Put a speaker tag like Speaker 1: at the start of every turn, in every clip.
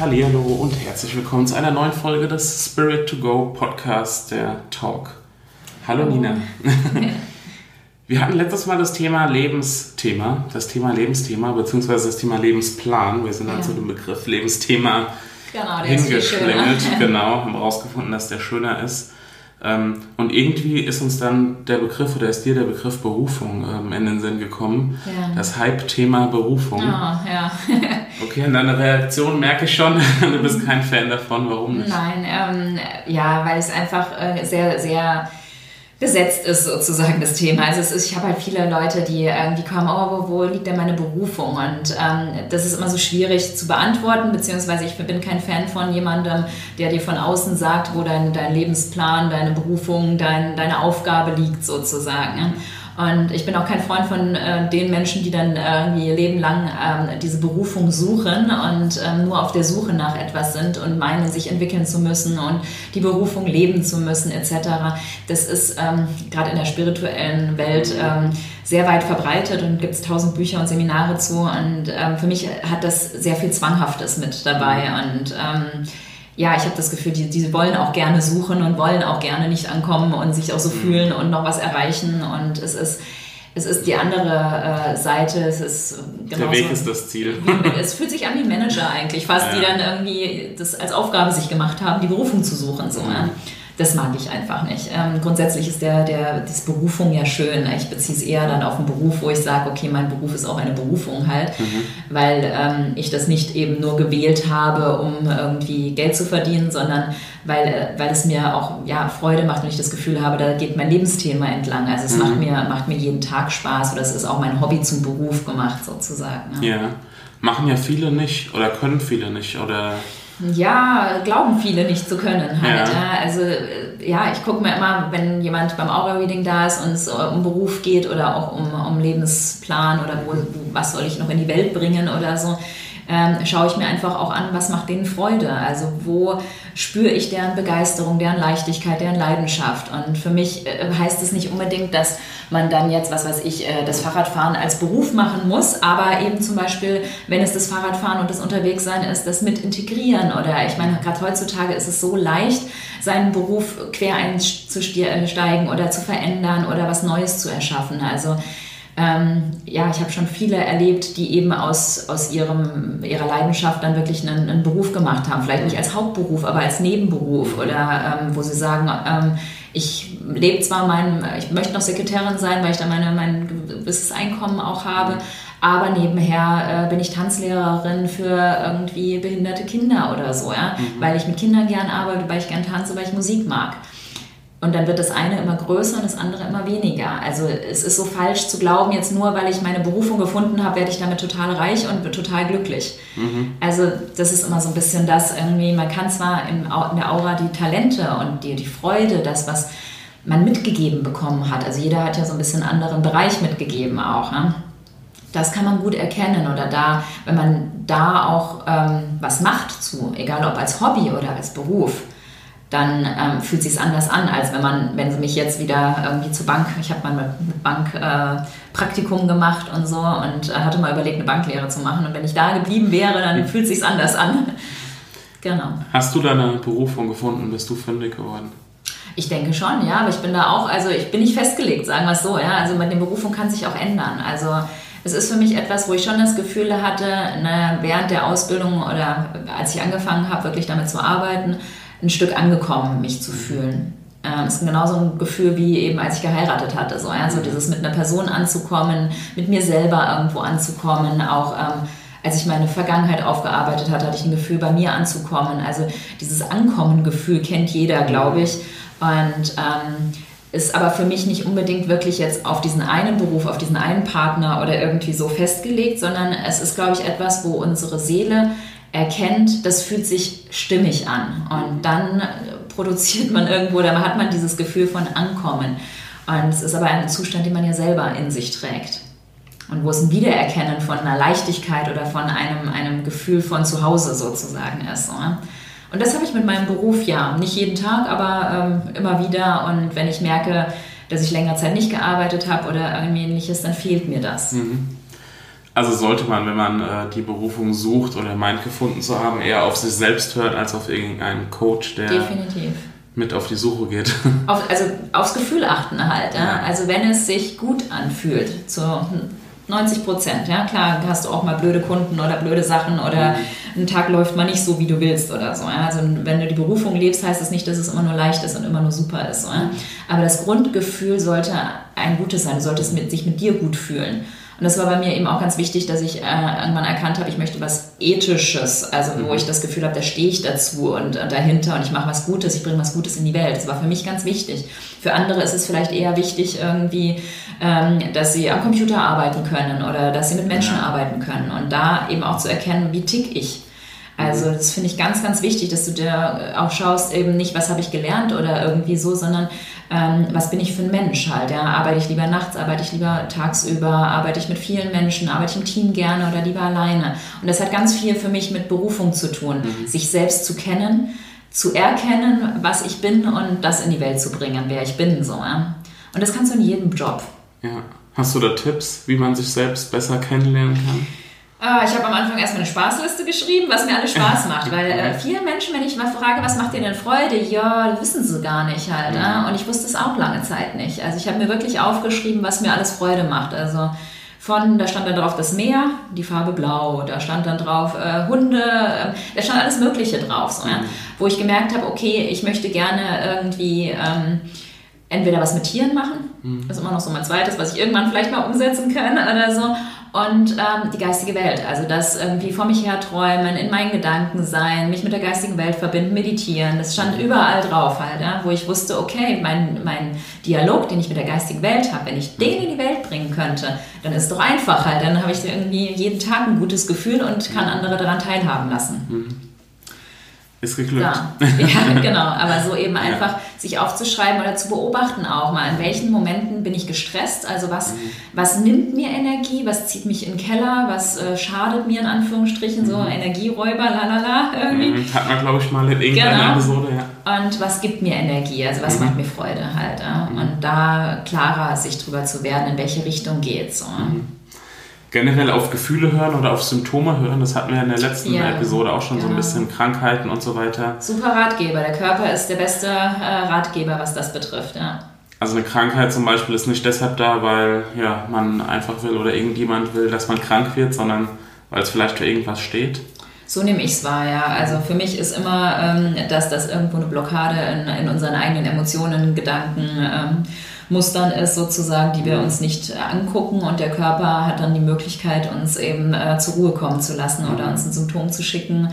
Speaker 1: Hallo und herzlich willkommen zu einer neuen Folge des Spirit to Go Podcast, der Talk. Hallo Nina. Wir hatten letztes Mal das Thema Lebensthema, das Thema Lebensthema, beziehungsweise das Thema Lebensplan. Wir sind ja. also dem Begriff Lebensthema genau, hingeschlängelt. Genau, haben herausgefunden, dass der schöner ist. Ähm, und irgendwie ist uns dann der Begriff oder ist dir der Begriff Berufung ähm, in den Sinn gekommen. Ja. Das Hype-Thema Berufung. Oh, ja. okay, in deiner Reaktion merke ich schon, du bist kein Fan davon. Warum nicht?
Speaker 2: Nein, ähm, ja, weil es einfach äh, sehr, sehr besetzt ist sozusagen das Thema. Also es ist, ich habe halt viele Leute, die irgendwie kommen, oh, wo, wo liegt denn meine Berufung? Und ähm, das ist immer so schwierig zu beantworten, beziehungsweise ich bin kein Fan von jemandem, der dir von außen sagt, wo dein, dein Lebensplan, deine Berufung, dein, deine Aufgabe liegt sozusagen. Und ich bin auch kein Freund von äh, den Menschen, die dann irgendwie ihr Leben lang ähm, diese Berufung suchen und ähm, nur auf der Suche nach etwas sind und meinen, sich entwickeln zu müssen und die Berufung leben zu müssen etc. Das ist ähm, gerade in der spirituellen Welt ähm, sehr weit verbreitet und gibt es tausend Bücher und Seminare zu. Und ähm, für mich hat das sehr viel Zwanghaftes mit dabei. Und ähm, ja, ich habe das Gefühl, die, die wollen auch gerne suchen und wollen auch gerne nicht ankommen und sich auch so mhm. fühlen und noch was erreichen. Und es ist, es ist die andere äh, Seite. Es ist
Speaker 1: Der Weg ist das Ziel.
Speaker 2: es fühlt sich an wie Manager eigentlich, fast, ja. die dann irgendwie das als Aufgabe sich gemacht haben, die Berufung zu suchen. So, mhm das mag ich einfach nicht. Ähm, grundsätzlich ist der, der, das Berufung ja schön. Ich beziehe es eher dann auf einen Beruf, wo ich sage, okay, mein Beruf ist auch eine Berufung halt, mhm. weil ähm, ich das nicht eben nur gewählt habe, um irgendwie Geld zu verdienen, sondern weil, äh, weil es mir auch ja, Freude macht und ich das Gefühl habe, da geht mein Lebensthema entlang. Also es mhm. macht, mir, macht mir jeden Tag Spaß oder es ist auch mein Hobby zum Beruf gemacht sozusagen.
Speaker 1: Ne? Ja, machen ja viele nicht oder können viele nicht oder
Speaker 2: ja, glauben viele nicht zu können halt. Ja. Ja. Also ja, ich gucke mir immer, wenn jemand beim Aura-Reading da ist und es um Beruf geht oder auch um, um Lebensplan oder wo, was soll ich noch in die Welt bringen oder so, ähm, schaue ich mir einfach auch an, was macht denen Freude. Also wo spüre ich deren Begeisterung, deren Leichtigkeit, deren Leidenschaft. Und für mich äh, heißt es nicht unbedingt, dass man dann jetzt, was weiß ich, äh, das Fahrradfahren als Beruf machen muss, aber eben zum Beispiel, wenn es das Fahrradfahren und das Unterwegssein ist, das mit integrieren. Oder ich meine, gerade heutzutage ist es so leicht, seinen Beruf quer einzusteigen oder zu verändern oder was Neues zu erschaffen. Also ähm, ja, ich habe schon viele erlebt, die eben aus, aus ihrem, ihrer Leidenschaft dann wirklich einen, einen Beruf gemacht haben. Vielleicht nicht als Hauptberuf, aber als Nebenberuf oder ähm, wo sie sagen, ähm, ich lebe zwar mein, ich möchte noch Sekretärin sein, weil ich da meine, mein gewisses Einkommen auch habe, aber nebenher äh, bin ich Tanzlehrerin für irgendwie behinderte Kinder oder so, ja, mhm. weil ich mit Kindern gern arbeite, weil ich gern tanze, weil ich Musik mag. Und dann wird das eine immer größer und das andere immer weniger. Also es ist so falsch zu glauben, jetzt nur weil ich meine Berufung gefunden habe, werde ich damit total reich und total glücklich. Mhm. Also das ist immer so ein bisschen das irgendwie, man kann zwar in, der Aura die Talente und die, die Freude, das, was man mitgegeben bekommen hat. Also jeder hat ja so ein bisschen einen anderen Bereich mitgegeben auch. Ne? Das kann man gut erkennen oder da, wenn man da auch ähm, was macht zu, egal ob als Hobby oder als Beruf dann ähm, fühlt sich anders an, als wenn man, wenn sie mich jetzt wieder irgendwie zur Bank, ich habe mal mit Bank äh, Praktikum gemacht und so und äh, hatte mal überlegt, eine Banklehre zu machen. Und wenn ich da geblieben wäre, dann fühlt sich anders an.
Speaker 1: genau. Hast du deine Berufung gefunden? Bist du fündig geworden?
Speaker 2: Ich denke schon, ja, aber ich bin da auch, also ich bin nicht festgelegt, sagen wir es so, ja. Also mit den Berufung kann sich auch ändern. Also es ist für mich etwas, wo ich schon das Gefühl hatte, ne, während der Ausbildung oder als ich angefangen habe, wirklich damit zu arbeiten, ein Stück angekommen, mich zu fühlen. Ähm, ist genauso ein Gefühl wie eben, als ich geheiratet hatte. So, ja? so dieses mit einer Person anzukommen, mit mir selber irgendwo anzukommen, auch ähm, als ich meine Vergangenheit aufgearbeitet hatte, hatte ich ein Gefühl, bei mir anzukommen. Also dieses Ankommen-Gefühl kennt jeder, glaube ich. Und ähm, ist aber für mich nicht unbedingt wirklich jetzt auf diesen einen Beruf, auf diesen einen Partner oder irgendwie so festgelegt, sondern es ist, glaube ich, etwas, wo unsere Seele erkennt, das fühlt sich stimmig an. Und dann produziert man irgendwo, da hat man dieses Gefühl von Ankommen. Und es ist aber ein Zustand, den man ja selber in sich trägt. Und wo es ein Wiedererkennen von einer Leichtigkeit oder von einem, einem Gefühl von Zuhause sozusagen ist. Und das habe ich mit meinem Beruf ja. Nicht jeden Tag, aber ähm, immer wieder. Und wenn ich merke, dass ich länger Zeit nicht gearbeitet habe oder irgendwie ähnliches, dann fehlt mir das. Mhm.
Speaker 1: Also sollte man, wenn man äh, die Berufung sucht oder meint gefunden zu haben, eher auf sich selbst hören als auf irgendeinen Coach, der Definitiv. mit auf die Suche geht.
Speaker 2: Auf, also aufs Gefühl achten halt. Ja? Ja. Also wenn es sich gut anfühlt, zu 90 Prozent. Ja, klar, hast du auch mal blöde Kunden oder blöde Sachen oder mhm. ein Tag läuft mal nicht so, wie du willst oder so. Ja? Also wenn du die Berufung lebst, heißt das nicht, dass es immer nur leicht ist und immer nur super ist. So, ja? Aber das Grundgefühl sollte ein gutes sein. Du solltest mit, sich mit dir gut fühlen. Und das war bei mir eben auch ganz wichtig, dass ich äh, irgendwann erkannt habe, ich möchte was Ethisches, also wo mhm. ich das Gefühl habe, da stehe ich dazu und, und dahinter und ich mache was Gutes, ich bringe was Gutes in die Welt. Das war für mich ganz wichtig. Für andere ist es vielleicht eher wichtig, irgendwie, ähm, dass sie am Computer arbeiten können oder dass sie mit Menschen ja. arbeiten können und da eben auch zu erkennen, wie tick ich. Also das finde ich ganz, ganz wichtig, dass du dir auch schaust, eben nicht, was habe ich gelernt oder irgendwie so, sondern ähm, was bin ich für ein Mensch halt. Ja? Arbeite ich lieber nachts, arbeite ich lieber tagsüber, arbeite ich mit vielen Menschen, arbeite ich im Team gerne oder lieber alleine. Und das hat ganz viel für mich mit Berufung zu tun, mhm. sich selbst zu kennen, zu erkennen, was ich bin und das in die Welt zu bringen, wer ich bin. So, ja? Und das kannst du in jedem Job.
Speaker 1: Ja. Hast du da Tipps, wie man sich selbst besser kennenlernen kann?
Speaker 2: Ah, ich habe am Anfang erstmal eine Spaßliste geschrieben, was mir alles Spaß macht. Weil äh, viele Menschen, wenn ich mal frage, was macht dir denn Freude? Ja, wissen sie gar nicht halt. Mhm. Und ich wusste es auch lange Zeit nicht. Also ich habe mir wirklich aufgeschrieben, was mir alles Freude macht. Also von, da stand dann drauf das Meer, die Farbe blau, da stand dann drauf äh, Hunde, äh, da stand alles Mögliche drauf. So, ja? Mhm. Wo ich gemerkt habe, okay, ich möchte gerne irgendwie... Ähm, entweder was mit Tieren machen, mhm. das ist immer noch so mein zweites, was ich irgendwann vielleicht mal umsetzen kann oder so, und ähm, die geistige Welt. Also das irgendwie vor mich her träumen, in meinen Gedanken sein, mich mit der geistigen Welt verbinden, meditieren. Das stand überall drauf halt, ja, wo ich wusste, okay, mein, mein Dialog, den ich mit der geistigen Welt habe, wenn ich den in die Welt bringen könnte, dann ist es doch einfach halt. Dann habe ich irgendwie jeden Tag ein gutes Gefühl und kann andere daran teilhaben lassen. Mhm.
Speaker 1: Ist geglückt.
Speaker 2: Ja, ja genau. Aber so eben einfach ja. sich aufzuschreiben oder zu beobachten auch mal, in welchen Momenten bin ich gestresst, also was, mhm. was nimmt mir Energie, was zieht mich in den Keller, was äh, schadet mir in Anführungsstrichen, mhm. so Energieräuber, lalala irgendwie.
Speaker 1: Mhm. Hat man, glaube ich, mal in irgendeiner genau. Episode, ja.
Speaker 2: Und was gibt mir Energie, also was mhm. macht mir Freude halt. Ja? Mhm. Und da klarer sich drüber zu werden, in welche Richtung geht So. Mhm
Speaker 1: generell auf Gefühle hören oder auf Symptome hören. Das hatten wir in der letzten ja, Episode auch schon genau. so ein genau. bisschen Krankheiten und so weiter.
Speaker 2: Super Ratgeber. Der Körper ist der beste äh, Ratgeber, was das betrifft. Ja.
Speaker 1: Also eine Krankheit zum Beispiel ist nicht deshalb da, weil ja, man einfach will oder irgendjemand will, dass man krank wird, sondern weil es vielleicht für irgendwas steht.
Speaker 2: So nehme ich es wahr, ja. Also für mich ist immer, ähm, dass das irgendwo eine Blockade in, in unseren eigenen Emotionen, Gedanken, ähm, Mustern ist sozusagen, die wir uns nicht angucken und der Körper hat dann die Möglichkeit, uns eben äh, zur Ruhe kommen zu lassen oder uns ein Symptom zu schicken,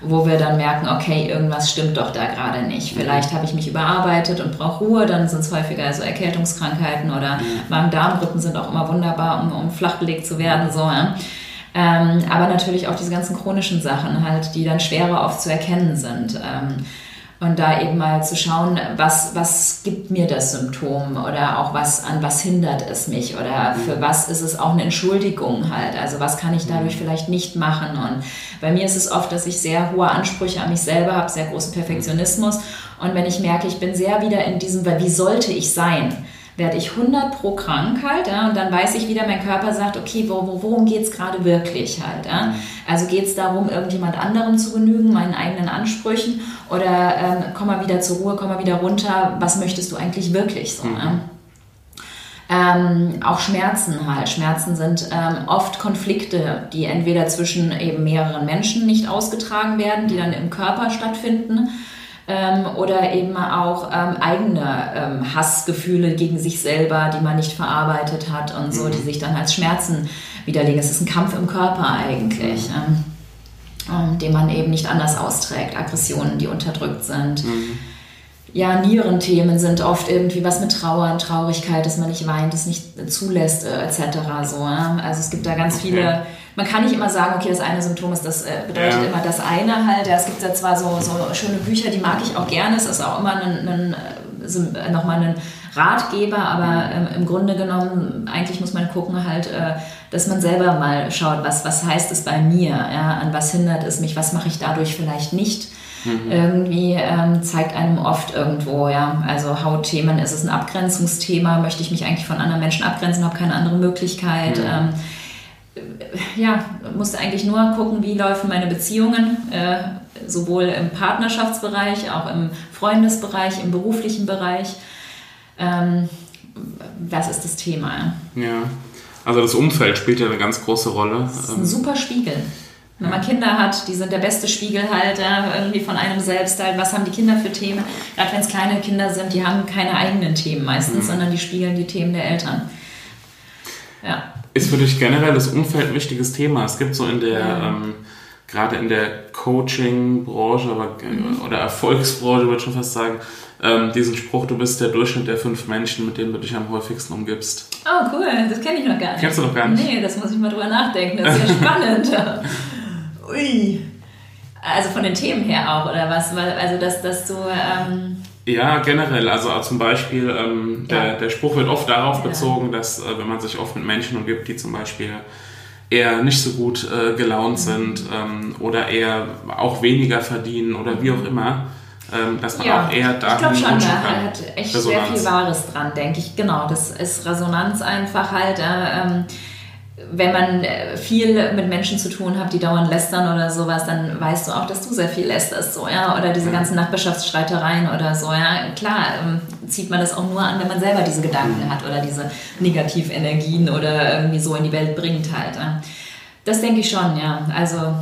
Speaker 2: wo wir dann merken, okay, irgendwas stimmt doch da gerade nicht. Vielleicht habe ich mich überarbeitet und brauche Ruhe, dann sind es häufiger so Erkältungskrankheiten oder Magen-Darm-Grippen sind auch immer wunderbar, um, um flachgelegt zu werden. So, ja. Ähm, aber natürlich auch diese ganzen chronischen Sachen halt, die dann schwerer oft zu erkennen sind. Ähm, und da eben mal zu schauen, was, was gibt mir das Symptom oder auch was, an was hindert es mich oder für was ist es auch eine Entschuldigung halt. Also was kann ich dadurch vielleicht nicht machen. Und bei mir ist es oft, dass ich sehr hohe Ansprüche an mich selber habe, sehr großen Perfektionismus. Und wenn ich merke, ich bin sehr wieder in diesem, weil wie sollte ich sein? Werde ich 100 pro krank halt, ja, und dann weiß ich wieder, mein Körper sagt, okay, wo, wo, worum geht es gerade wirklich halt, ja? Mhm. Also geht es darum, irgendjemand anderem zu genügen, meinen eigenen Ansprüchen oder ähm, komm mal wieder zur Ruhe, komm mal wieder runter, was möchtest du eigentlich wirklich so, mhm. ja? Ähm, auch Schmerzen halt. Schmerzen sind ähm, oft Konflikte, die entweder zwischen eben mehreren Menschen nicht ausgetragen werden, die dann im Körper stattfinden ähm, oder eben auch ähm, eigene ähm, Hassgefühle gegen sich selber, die man nicht verarbeitet hat und so, mhm. die sich dann als Schmerzen widerlegen. Es ist ein Kampf im Körper eigentlich, mhm. Ähm, ähm, den man eben nicht anders austrägt. Aggressionen, die unterdrückt sind. Mhm. Ja, Nierenthemen sind oft irgendwie was mit Trauer Traurigkeit, dass man nicht weint, es nicht zulässt, äh, etc. So, ja? Also es gibt da ganz okay. viele man kann nicht immer sagen, okay, das eine Symptom ist, das äh, bedeutet ja. immer das eine halt. Ja, es gibt ja zwar so, so schöne Bücher, die mag ich auch gerne. Es ist auch immer ein, ein, äh, nochmal ein Ratgeber, aber ähm, im Grunde genommen, eigentlich muss man gucken halt, äh, dass man selber mal schaut, was, was heißt es bei mir, ja, an was hindert es mich, was mache ich dadurch vielleicht nicht. Mhm. Irgendwie ähm, zeigt einem oft irgendwo, ja, also Hautthemen, ist es ein Abgrenzungsthema, möchte ich mich eigentlich von anderen Menschen abgrenzen, habe keine andere Möglichkeit. Mhm. Ähm, ja, musste eigentlich nur gucken, wie laufen meine Beziehungen, äh, sowohl im Partnerschaftsbereich, auch im Freundesbereich, im beruflichen Bereich. Ähm, was ist das Thema?
Speaker 1: Ja, also das Umfeld spielt ja eine ganz große Rolle.
Speaker 2: Das ist ein ähm, super Spiegel. Wenn man Kinder hat, die sind der beste Spiegel halt irgendwie von einem selbst halt. Was haben die Kinder für Themen? Gerade wenn es kleine Kinder sind, die haben keine eigenen Themen meistens, mhm. sondern die spiegeln die Themen der Eltern.
Speaker 1: Ja. Ist für dich generell das Umfeld ein wichtiges Thema? Es gibt so in der, ja. ähm, gerade in der Coaching-Branche mhm. oder Erfolgsbranche, würde ich schon fast sagen, ähm, diesen Spruch, du bist der Durchschnitt der fünf Menschen, mit denen du dich am häufigsten umgibst.
Speaker 2: Oh, cool, das kenne ich noch gar nicht.
Speaker 1: Kennst du noch gar nicht?
Speaker 2: Nee, das muss ich mal drüber nachdenken, das ist ja spannend. Ui. Also von den Themen her auch, oder was? Also, dass, dass du. Ähm
Speaker 1: ja, generell. Also zum Beispiel, ähm, der, ja. der Spruch wird oft darauf ja. bezogen, dass äh, wenn man sich oft mit Menschen umgibt, die zum Beispiel eher nicht so gut äh, gelaunt mhm. sind ähm, oder eher auch weniger verdienen oder wie auch immer, ähm, dass man ja. auch eher da
Speaker 2: Ich glaube schon, da hat echt Resonanz. sehr viel Wahres dran, denke ich. Genau, das ist Resonanz einfach halt. Äh, wenn man äh, viel mit Menschen zu tun hat, die dauernd lästern oder sowas, dann weißt du auch, dass du sehr viel lästerst, so, ja, oder diese ganzen Nachbarschaftsstreitereien oder so, ja. Klar, ähm, zieht man das auch nur an, wenn man selber diese Gedanken hat oder diese Negativenergien oder irgendwie so in die Welt bringt halt. Ja. Das denke ich schon, ja. Also,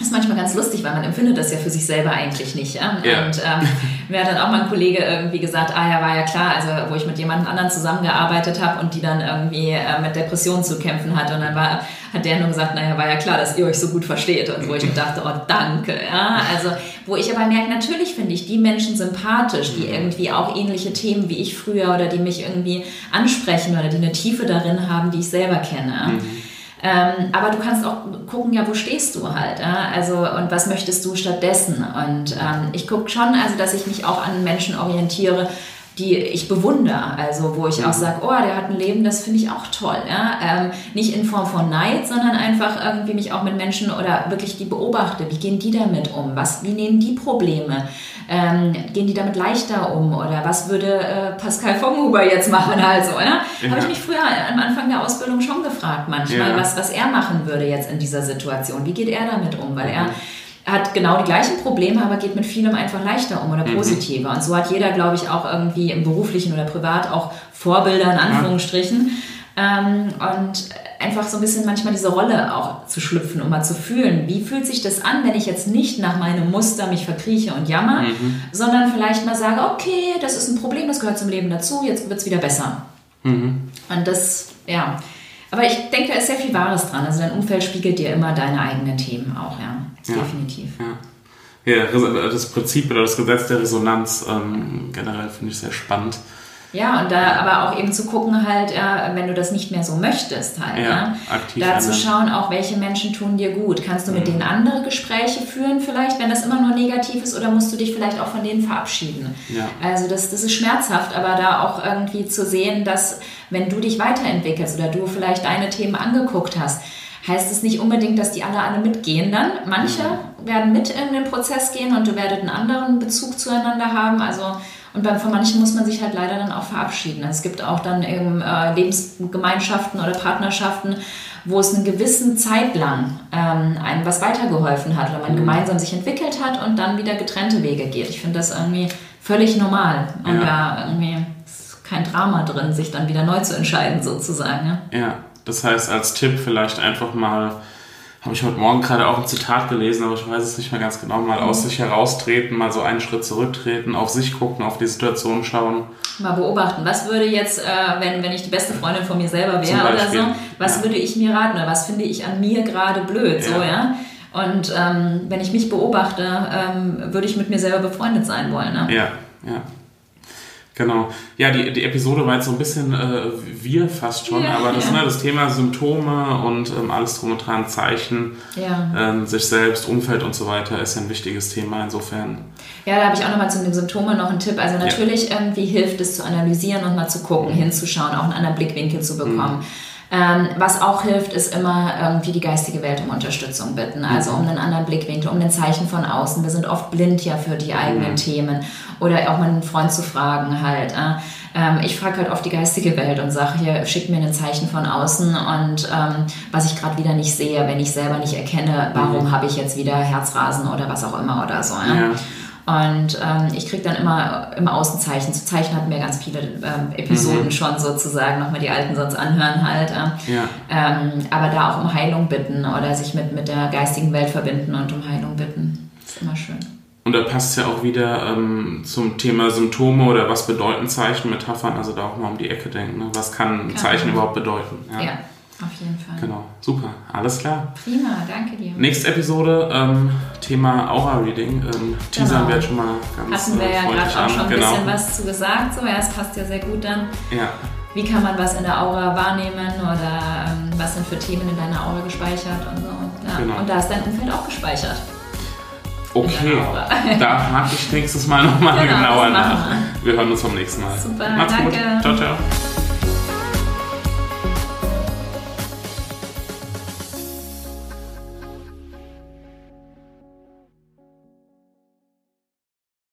Speaker 2: das ist manchmal ganz lustig, weil man empfindet das ja für sich selber eigentlich nicht. Ja? Yeah. Und ähm, mir hat dann auch mal ein Kollege irgendwie gesagt, ah ja, war ja klar, also wo ich mit jemand anderen zusammengearbeitet habe und die dann irgendwie äh, mit Depressionen zu kämpfen hatte. Und dann war, hat der nur gesagt, naja, war ja klar, dass ihr euch so gut versteht. Und wo ich mir dachte, oh danke. Ja? Also wo ich aber merke, natürlich finde ich die Menschen sympathisch, die mhm. irgendwie auch ähnliche Themen wie ich früher oder die mich irgendwie ansprechen oder die eine Tiefe darin haben, die ich selber kenne. Mhm. Ähm, aber du kannst auch gucken, ja, wo stehst du halt? Ja? Also, und was möchtest du stattdessen? Und ähm, ich gucke schon, also, dass ich mich auch an Menschen orientiere, die ich bewundere. Also wo ich auch mhm. sage, oh, der hat ein Leben, das finde ich auch toll. Ja? Ähm, nicht in Form von Neid, sondern einfach irgendwie mich auch mit Menschen oder wirklich die beobachte. Wie gehen die damit um? Was, wie nehmen die Probleme? Ähm, gehen die damit leichter um? Oder was würde äh, Pascal Vonghuber jetzt machen? Also, ja? ja. Habe ich mich früher am Anfang der Ausbildung schon gefragt manchmal, ja. was, was er machen würde jetzt in dieser Situation. Wie geht er damit um? Weil er hat genau die gleichen Probleme, aber geht mit vielem einfach leichter um oder mhm. positiver. Mhm. Und so hat jeder, glaube ich, auch irgendwie im beruflichen oder privat auch Vorbilder in Anführungsstrichen. Ja. Ähm, und einfach so ein bisschen manchmal diese Rolle auch zu schlüpfen, um mal zu fühlen, wie fühlt sich das an, wenn ich jetzt nicht nach meinem Muster mich verkrieche und jammer, mhm. sondern vielleicht mal sage, okay, das ist ein Problem, das gehört zum Leben dazu, jetzt wird es wieder besser. Mhm. Und das, ja. Aber ich denke, da ist sehr viel Wahres dran. Also dein Umfeld spiegelt dir immer deine eigenen Themen auch, ja. Ja. Definitiv.
Speaker 1: Ja. Ja, das Prinzip oder das Gesetz der Resonanz ähm, generell finde ich sehr spannend.
Speaker 2: Ja, und da aber auch eben zu gucken halt, ja, wenn du das nicht mehr so möchtest halt, ja, ja aktiv da zu schauen auch, welche Menschen tun dir gut. Kannst du mit mhm. denen andere Gespräche führen vielleicht, wenn das immer nur negativ ist oder musst du dich vielleicht auch von denen verabschieden? Ja. Also das, das ist schmerzhaft, aber da auch irgendwie zu sehen, dass wenn du dich weiterentwickelst oder du vielleicht deine Themen angeguckt hast, heißt es nicht unbedingt, dass die alle alle mitgehen dann. Manche mhm. werden mit in den Prozess gehen und du werdet einen anderen Bezug zueinander haben. Also und bei, von manchen muss man sich halt leider dann auch verabschieden. Es gibt auch dann eben äh, Lebensgemeinschaften oder Partnerschaften, wo es eine gewisse Zeit lang ähm, einem was weitergeholfen hat oder man mhm. gemeinsam sich entwickelt hat und dann wieder getrennte Wege geht. Ich finde das irgendwie völlig normal. Und ja. da irgendwie ist kein Drama drin, sich dann wieder neu zu entscheiden sozusagen.
Speaker 1: Ja, ja. das heißt als Tipp vielleicht einfach mal habe ich heute Morgen gerade auch ein Zitat gelesen, aber ich weiß es nicht mehr ganz genau, mal aus mhm. sich heraustreten, mal so einen Schritt zurücktreten, auf sich gucken, auf die Situation schauen.
Speaker 2: Mal beobachten, was würde jetzt, äh, wenn, wenn ich die beste Freundin von mir selber wäre oder so, was ja. würde ich mir raten oder was finde ich an mir gerade blöd, ja. so, ja? Und ähm, wenn ich mich beobachte, ähm, würde ich mit mir selber befreundet sein wollen, ne?
Speaker 1: Ja, ja. Genau. Ja, die, die Episode war jetzt so ein bisschen äh, wir fast schon, ja, aber das, ja. ne, das Thema Symptome und ähm, alles drum und dran, Zeichen, ja. ähm, sich selbst, Umfeld und so weiter ist ja ein wichtiges Thema insofern.
Speaker 2: Ja, da habe ich auch nochmal zu den Symptomen noch einen Tipp. Also natürlich irgendwie hilft es zu analysieren und mal zu gucken, hinzuschauen, auch einen anderen Blickwinkel zu bekommen. Mhm. Ähm, was auch hilft, ist immer irgendwie die geistige Welt um Unterstützung bitten, also um einen anderen Blickwinkel, um ein Zeichen von außen. Wir sind oft blind ja für die eigenen mhm. Themen oder auch mal einen Freund zu fragen halt. Äh. Ähm, ich frage halt oft die geistige Welt und sage hier, schick mir ein Zeichen von außen und ähm, was ich gerade wieder nicht sehe, wenn ich selber nicht erkenne, warum mhm. habe ich jetzt wieder Herzrasen oder was auch immer oder so. Ja? ja. Und ähm, ich kriege dann immer im Außenzeichen. Zu Zeichen hatten wir ganz viele ähm, Episoden mhm. schon sozusagen, nochmal die alten sonst anhören halt. Äh. Ja. Ähm, aber da auch um Heilung bitten oder sich mit, mit der geistigen Welt verbinden und um Heilung bitten. ist immer schön.
Speaker 1: Und da passt es ja auch wieder ähm, zum Thema Symptome oder was bedeuten Zeichen, Metaphern, also da auch mal um die Ecke denken. Ne? Was kann ein Zeichen überhaupt bedeuten?
Speaker 2: Ja. ja. Auf jeden Fall.
Speaker 1: Genau, super, alles klar.
Speaker 2: Prima, danke dir.
Speaker 1: Nächste Episode, ähm, Thema Aura-Reading. Ähm, teasern genau. wir jetzt schon mal
Speaker 2: ganz Hatten wir ja gerade auch schon ein genau. bisschen was zu gesagt, so, ja, es passt ja sehr gut dann. Ja. Wie kann man was in der Aura wahrnehmen oder ähm, was sind für Themen in deiner Aura gespeichert und so. Ja. Genau. Und da ist dein Umfeld auch gespeichert.
Speaker 1: Okay, da hake ich nächstes Mal nochmal genau, genauer nach. Wir hören uns beim nächsten Mal.
Speaker 2: Super, Macht's danke. Gut.
Speaker 1: Ciao, ciao.